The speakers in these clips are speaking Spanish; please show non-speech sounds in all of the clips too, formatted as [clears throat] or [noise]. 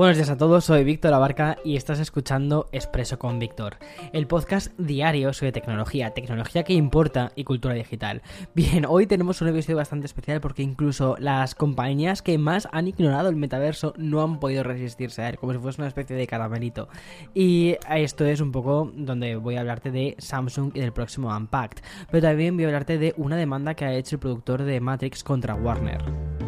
Buenos días a todos, soy Víctor Abarca y estás escuchando Expreso con Víctor, el podcast diario sobre tecnología, tecnología que importa y cultura digital. Bien, hoy tenemos un episodio bastante especial porque incluso las compañías que más han ignorado el metaverso no han podido resistirse a él, como si fuese una especie de caramelito. Y esto es un poco donde voy a hablarte de Samsung y del próximo Unpacked, pero también voy a hablarte de una demanda que ha hecho el productor de Matrix contra Warner.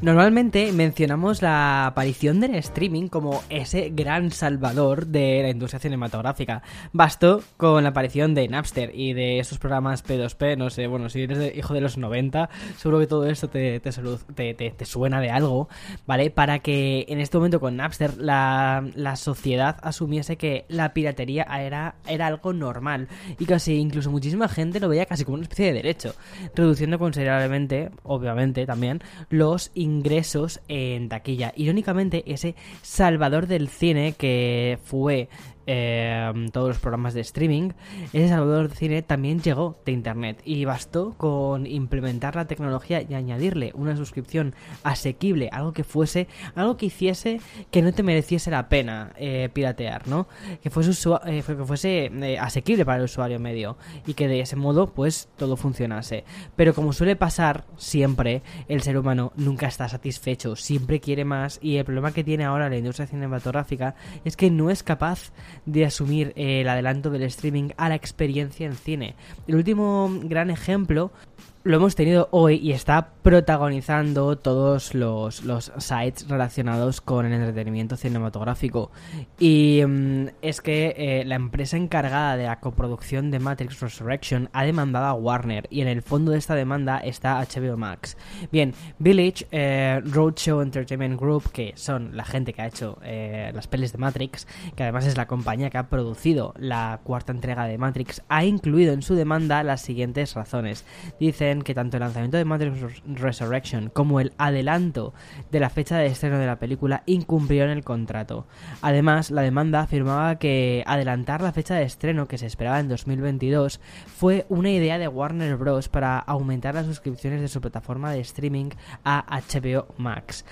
Normalmente mencionamos la aparición del streaming como ese gran salvador de la industria cinematográfica. Bastó con la aparición de Napster y de esos programas P2P, no sé, bueno, si eres hijo de los 90, seguro que todo esto te, te, suena de algo, ¿vale? Para que en este momento con Napster la, sociedad asumiese que la piratería era, era algo normal y casi incluso muchísima gente lo veía casi como una especie de derecho, reduciendo considerablemente, obviamente también, los ingresos en taquilla. Irónicamente, ese salvador del cine que fue Em, todos los programas de streaming, ese salvador de cine también llegó de Internet y bastó con implementar la tecnología y añadirle una suscripción asequible, algo que fuese, algo que hiciese que no te mereciese la pena eh, piratear, ¿no? Que fuese, eh, que fuese eh, asequible para el usuario medio y que de ese modo pues todo funcionase. Pero como suele pasar siempre, el ser humano nunca está satisfecho, siempre quiere más y el problema que tiene ahora la industria cinematográfica es que no es capaz de asumir el adelanto del streaming a la experiencia en cine. El último gran ejemplo lo hemos tenido hoy y está protagonizando todos los, sites relacionados con el entretenimiento cinematográfico. Y mm, es que eh, la empresa encargada de la coproducción de Matrix Resurrection ha demandado a Warner y en el fondo de esta demanda está HBO Max. Bien, Village, eh, Roadshow Entertainment Group, que son la gente que ha hecho eh, las pelis de Matrix, que además es la compañía que ha producido la cuarta entrega de Matrix, ha incluido en su demanda las siguientes razones. Dicen que tanto el lanzamiento de Matrix Resurrection como el adelanto de la fecha de estreno de la película incumplieron el contrato. Además, la demanda afirmaba que adelantar la fecha de estreno que se esperaba en 2022 fue una idea de Warner Bros. para aumentar las suscripciones de su plataforma de streaming a HBO Max.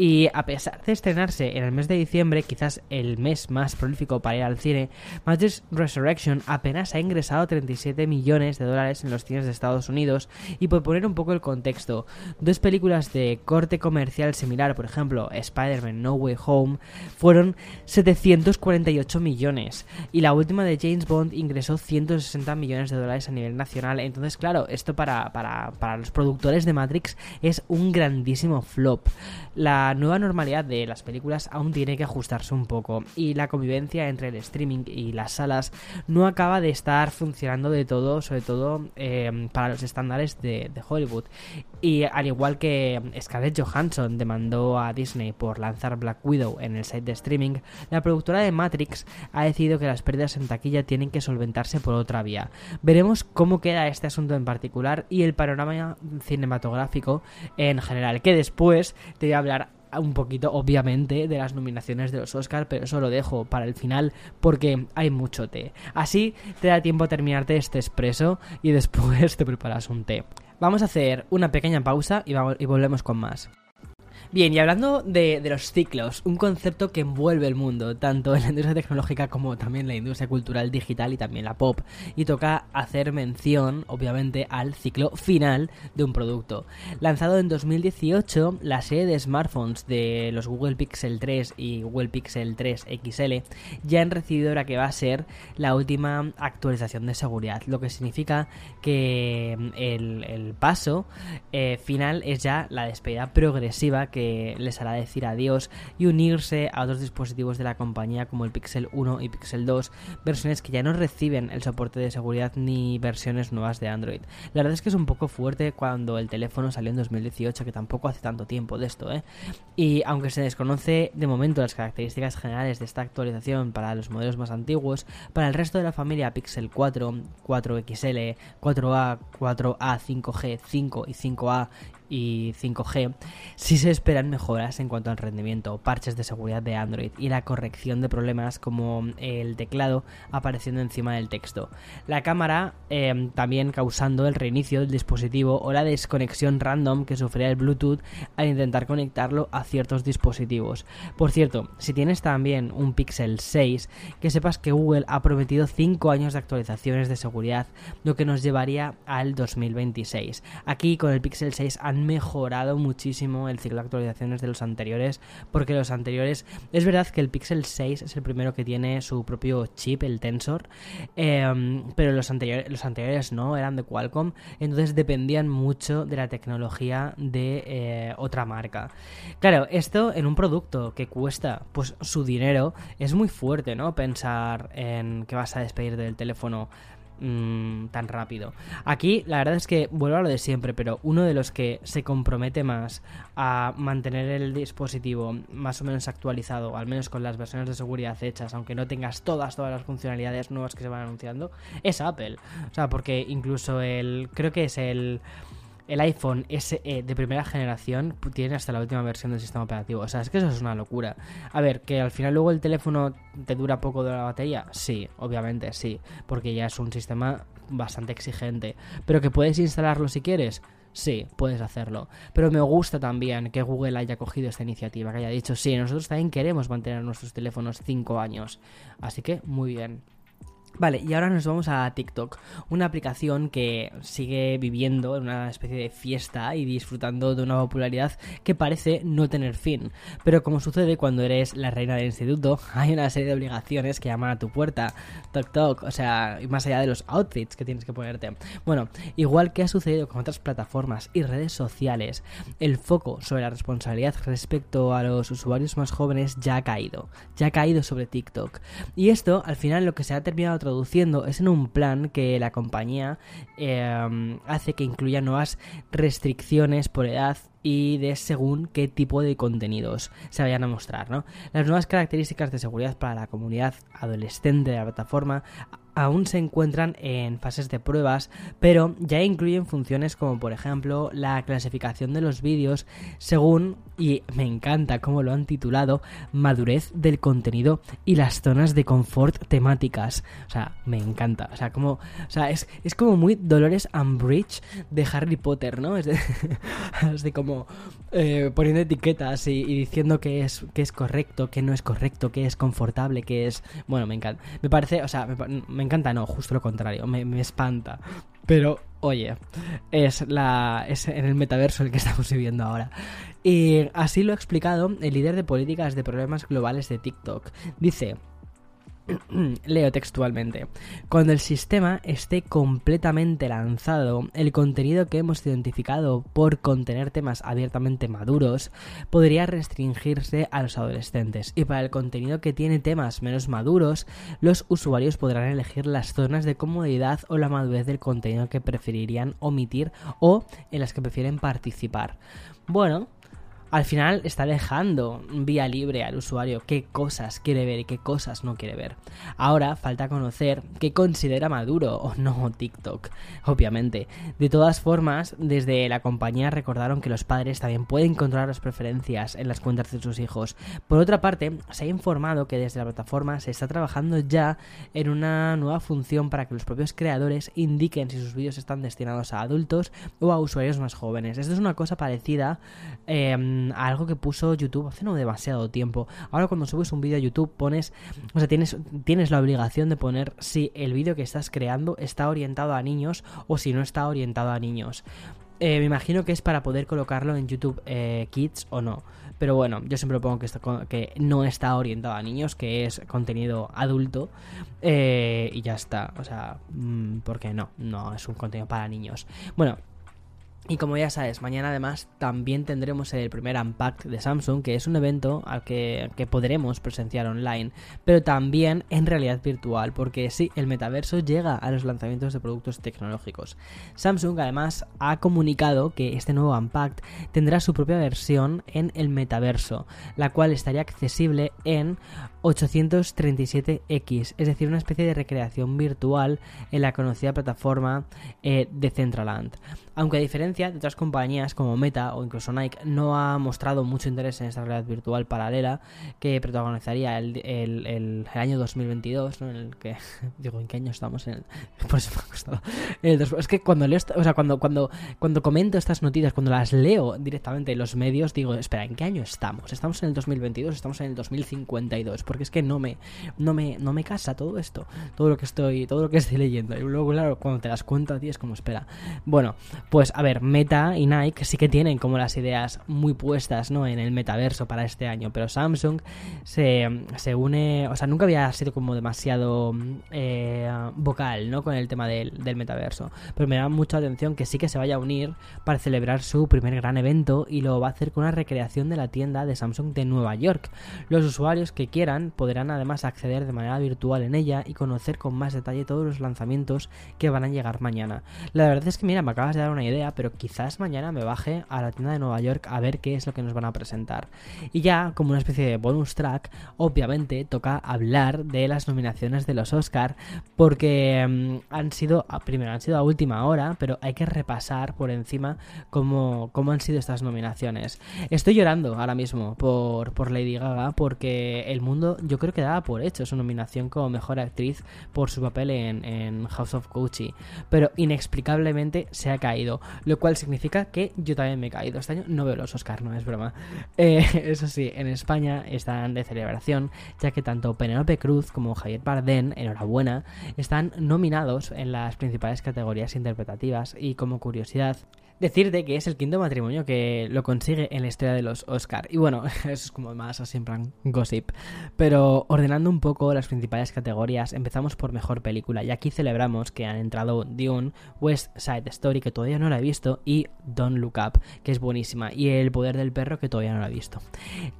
Y a pesar de estrenarse en el mes de diciembre, quizás el mes más prolífico para ir al cine, Matrix Resurrection apenas ha ingresado 37 millones de dólares en los cines de Estados Unidos. Y por poner un poco el contexto, dos películas de corte comercial similar, por ejemplo Spider-Man No Way Home, fueron 748 millones. Y la última de James Bond ingresó 160 millones de dólares a nivel nacional. Entonces, claro, esto para, para, para los productores de Matrix es un grandísimo flop. La la nueva normalidad de las películas aún tiene que ajustarse un poco y la convivencia entre el streaming y las salas no acaba de estar funcionando de todo, sobre todo eh, para los estándares de, Hollywood. Y al igual que Scarlett Johansson demandó a Disney por lanzar Black Widow en el site de streaming, la productora de Matrix ha decidido que las pérdidas en taquilla tienen que solventarse por otra vía. Veremos cómo queda este asunto en particular y el panorama cinematográfico en general, que después te voy a hablar un poquito, obviamente, de las nominaciones de los Oscars, pero eso lo dejo para el final porque hay mucho té. Así te da tiempo a terminarte este expreso y después te preparas un té. Vamos a hacer una pequeña pausa y, y volvemos con más. Bien, y hablando de, los ciclos, un concepto que envuelve el mundo, tanto en la industria tecnológica como también la industria cultural digital y también la pop, y toca hacer mención, obviamente, al ciclo final de un producto. Lanzado en 2018, la serie de smartphones de los Google Pixel 3 y Google Pixel 3 XL ya han recibido la que va a ser la última actualización de seguridad, lo que significa que mm, el, paso eh, final es ya la despedida progresiva que les hará decir adiós y unirse a otros dispositivos de la compañía como el Pixel 1 y Pixel 2, versiones que ya no reciben el soporte de seguridad ni versiones nuevas de Android. La verdad es que es un poco fuerte cuando el teléfono salió en 2018, que tampoco hace tanto tiempo de esto, ¿eh? Y aunque se desconoce de momento las características generales de esta actualización para los modelos más antiguos, para el resto de la familia Pixel 4, 4XL, 4A, 4A, 5G, 5 y 5A y 5G, sí se esperan mejoras en cuanto al rendimiento, parches de seguridad de Android y la corrección de problemas como el teclado apareciendo encima del texto. La cámara eh, también causando el reinicio del dispositivo o la desconexión random que sufría el Bluetooth al intentar conectarlo a ciertos dispositivos. Por cierto, si tienes también un Pixel 6, que sepas que Google ha prometido 5 años de actualizaciones de seguridad, lo que nos llevaría al 2026. Aquí con el Pixel 6 han mejorado muchísimo el ciclo de actualizaciones de los anteriores, porque los anteriores, es verdad que el Pixel 6 es el primero que tiene su propio chip, el Tensor, em, pero los anteriores, los anteriores no, eran de Qualcomm, entonces dependían mucho de la tecnología de eh, otra marca. Claro, esto en un producto que cuesta pues su dinero es muy fuerte, ¿no? Pensar en que vas a despedir del teléfono mm, tan rápido. Aquí la verdad es que vuelvo a lo de siempre, pero uno de los que se compromete más a mantener el dispositivo más o menos actualizado, al menos con las versiones de seguridad hechas, aunque no tengas todas todas las funcionalidades nuevas que se van anunciando, es Apple. O sea, porque incluso el creo que es el el iPhone SE de primera generación tiene hasta la última versión del sistema operativo. O sea, es que eso es una locura. A ver, que al final luego el teléfono te dura poco de la batería. Sí, obviamente, sí. Porque ya es un sistema bastante exigente. Pero que puedes instalarlo si quieres. Sí, puedes hacerlo. Pero me gusta también que Google haya cogido esta iniciativa, que haya dicho, sí, nosotros también queremos mantener nuestros teléfonos 5 años. Así que, muy bien. Vale, y ahora nos vamos a TikTok, una aplicación que sigue viviendo en una especie de fiesta y disfrutando de una popularidad que parece no tener fin. Pero como sucede cuando eres la reina del instituto, [laughs] hay una serie de obligaciones que llaman a tu puerta. Tok o sea, más allá de los outfits que tienes que ponerte. Bueno, igual que ha sucedido con otras plataformas y redes sociales, el foco sobre la responsabilidad respecto a los usuarios más jóvenes ya ha caído. Ya ha caído sobre TikTok. Y esto, al final, lo que se ha terminado es en un plan que la compañía eh, hace que incluya nuevas restricciones por edad y de según qué tipo de contenidos se vayan a mostrar. ¿no? Las nuevas características de seguridad para la comunidad adolescente de la plataforma aún se encuentran en fases de pruebas, pero ya incluyen funciones como por ejemplo la clasificación de los vídeos según, y me encanta cómo lo han titulado, madurez del contenido y las zonas de confort temáticas. O sea, me encanta. O sea, como, o sea, es, es como muy Dolores Umbridge de Harry Potter, ¿no? Es de, [laughs] como eh, poniendo etiquetas y, diciendo que es, que es correcto, que no es correcto, que es confortable, que es... Bueno, me encanta. Me parece, o sea, me encanta, no, justo lo contrario, me, me espanta. Pero, oye, es, la, es en el metaverso el que [laughs] estamos viviendo ahora. Y así lo ha explicado el líder de políticas de problemas globales de TikTok. Dice, [clears throat] Leo textualmente. Cuando el sistema esté completamente lanzado, el contenido que hemos identificado por contener temas abiertamente maduros podría restringirse a los adolescentes. Y para el contenido que tiene temas menos maduros, los usuarios podrán elegir las zonas de comodidad o la madurez del contenido que preferirían omitir o en las que prefieren participar. Bueno, al final está dejando vía libre al usuario qué cosas quiere ver y qué cosas no quiere ver. Ahora falta conocer qué considera maduro o no TikTok, obviamente. De todas formas, desde la compañía recordaron que los padres también pueden controlar las preferencias en las cuentas de sus hijos. Por otra parte, se ha informado que desde la plataforma se está trabajando ya en una nueva función para que los propios creadores indiquen si sus vídeos están destinados a adultos o a usuarios más jóvenes. Esto es una cosa parecida. Eh, algo que puso YouTube hace no demasiado tiempo. Ahora cuando subes un vídeo a YouTube pones, o sea, tienes, tienes la obligación de poner si el vídeo que estás creando está orientado a niños o si no está orientado a niños. Eh, me imagino que es para poder colocarlo en YouTube eh, Kids o no. Pero bueno, yo siempre pongo que, que no está orientado a niños, que es contenido adulto. Eh, y ya está. O sea, mm, porque no, no es un contenido para niños. Bueno, y como ya sabes, mañana además también tendremos el primer Unpacked de Samsung, que es un evento al que, podremos presenciar online, pero también en realidad virtual, porque sí, el metaverso llega a los lanzamientos de productos tecnológicos. Samsung además ha comunicado que este nuevo Unpacked tendrá su propia versión en el metaverso, la cual estaría accesible en 837X, es decir, una especie de recreación virtual en la conocida plataforma eh, de Centraland. Aunque a diferencia de otras compañías como Meta o incluso Nike, no ha mostrado mucho interés en esta realidad virtual paralela que protagonizaría el, el, año 2022, ¿no? En el que, [laughs] digo, ¿en qué año estamos? En el, [laughs] es que cuando leo, o sea, cuando, cuando, cuando comento estas noticias, cuando las leo directamente en los medios, digo, espera, ¿en qué año estamos? ¿Estamos en el 2022? ¿Estamos en el 2052? Porque es que no me, no me, no me casa todo esto, todo lo que estoy, todo lo que estoy leyendo. Y luego, claro, cuando te das cuenta, tío, es como, espera. Bueno, pues a ver, Meta y Nike sí que tienen como las ideas muy puestas, ¿no? En el metaverso para este año, pero Samsung se, une, o sea, nunca había sido como demasiado eh, vocal, ¿no? Con el tema del, del metaverso. Pero me da mucha atención que sí que se vaya a unir para celebrar su primer gran evento y lo va a hacer con una recreación de la tienda de Samsung de Nueva York. Los usuarios que quieran podrán además acceder de manera virtual en ella y conocer con más detalle todos los lanzamientos que van a llegar mañana. La verdad es que mira, me acabas de dar una idea, pero quizás mañana me baje a la tienda de Nueva York a ver qué es lo que nos van a presentar. Y ya, como una especie de bonus track, obviamente toca hablar de las nominaciones de los Oscar, porque mm, han sido, primero han sido a última hora, pero hay que repasar por encima cómo, cómo han sido estas nominaciones. Estoy llorando ahora mismo por, por Lady Gaga, porque el mundo yo creo que daba por hecho su nominación como mejor actriz por su papel en, House of Gucci, pero inexplicablemente se ha caído, cual significa que yo también me he caído. Este año no veo los Oscar, no es broma. Eh, [laughs] eso sí, en España están de celebración, ya que tanto Penelope Cruz como Javier Bardem, enhorabuena, están nominados en las principales categorías interpretativas y como curiosidad, decirte que es el quinto matrimonio que lo consigue en la historia de los Oscar. Y bueno, [laughs] eso es como más así en plan gossip. Pero ordenando un poco las principales categorías, empezamos por mejor película. Y aquí celebramos que han entrado Dune, West Side Story, que todavía no la he visto, y Don't Look Up, que es buenísima. Y El Poder del Perro, que todavía no la he visto.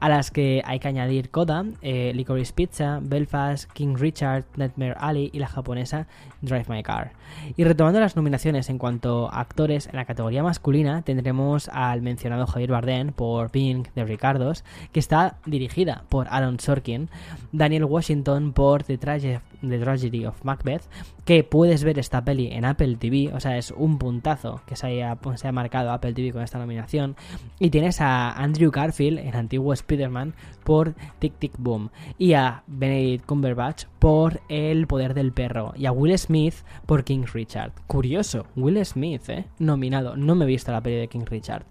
A las que hay que añadir Coda, eh, Licorice Pizza, Belfast, King Richard, Nightmare Alley y la japonesa Drive My Car. Y retomando las nominaciones en cuanto a actores, en la categoría masculina tendremos al mencionado Javier Bardem por Pink de Ricardos, que está dirigida por Aaron Sorkin, Daniel Washington por The, Tragedy of Macbeth, que puedes ver esta peli en Apple TV, o sea, es un puntazo que se haya, marcado Apple TV con esta nominación, y tienes a Andrew Garfield, el antiguo Spider-Man, por Tic Tic Boom, y a Benedict Cumberbatch por El Poder del Perro, y a Will Smith por King Richard. Curioso, Will Smith, ¿eh? Nominado, no me he visto la peli de King Richard.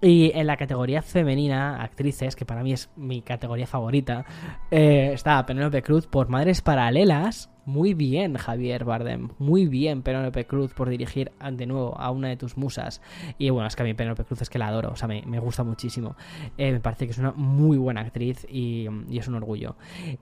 Y en la categoría femenina, actrices, que para mí es mi categoría favorita, eh, está Penélope Cruz por Madres Paralelas, muy bien, Javier Bardem. Muy bien, Penélope Cruz, por dirigir de nuevo a una de tus musas. Y bueno, es que a mí Penélope Cruz es que la adoro, o sea, me, gusta muchísimo. Eh, me parece que es una muy buena actriz y, es un orgullo.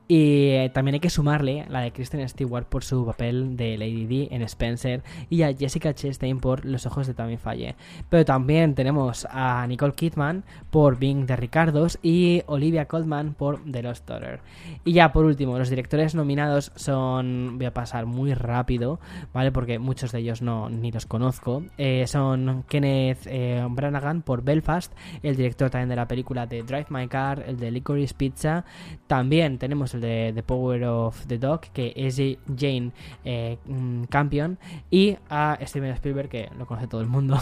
Y eh, también hay que sumarle la de Kristen Stewart por su papel de Lady D en Spencer y a Jessica Chastain por Los ojos de Tammy Falle. Pero también tenemos a Nicole Kidman por Being de Ricardos y Olivia Colman por The Lost Daughter. Y ya por último, los directores nominados son voy a pasar muy rápido, ¿vale? Porque muchos de ellos no ni los conozco. Eh, son Kenneth eh, Branagh por Belfast, el director también de la película de Drive My Car, el de Licorice Pizza. También tenemos el de The Power of the Dog, que es Jane eh, mm, Campion. Y a Steven Spielberg, que lo conoce todo el mundo,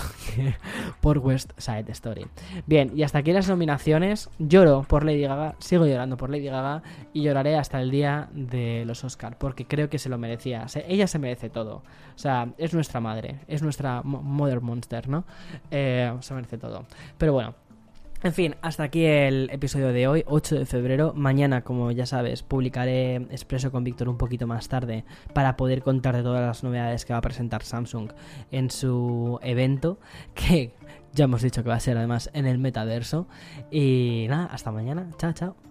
[laughs] por West Side Story. Bien, y hasta aquí las nominaciones. Lloro por Lady Gaga, sigo llorando por Lady Gaga y lloraré hasta el día de los Oscar, porque creo creo que se lo merecía. ella se merece todo. O sea, es nuestra madre, es nuestra Mother Monster, ¿no? Eh, se merece todo. Pero bueno. En fin, hasta aquí el episodio de hoy, 8 de febrero. Mañana, como ya sabes, publicaré Expreso con Víctor un poquito más tarde para poder contar de todas las novedades que va a presentar Samsung en su evento, que ya hemos dicho que va a ser además en el metaverso. Y nada, hasta mañana. Chao, chao.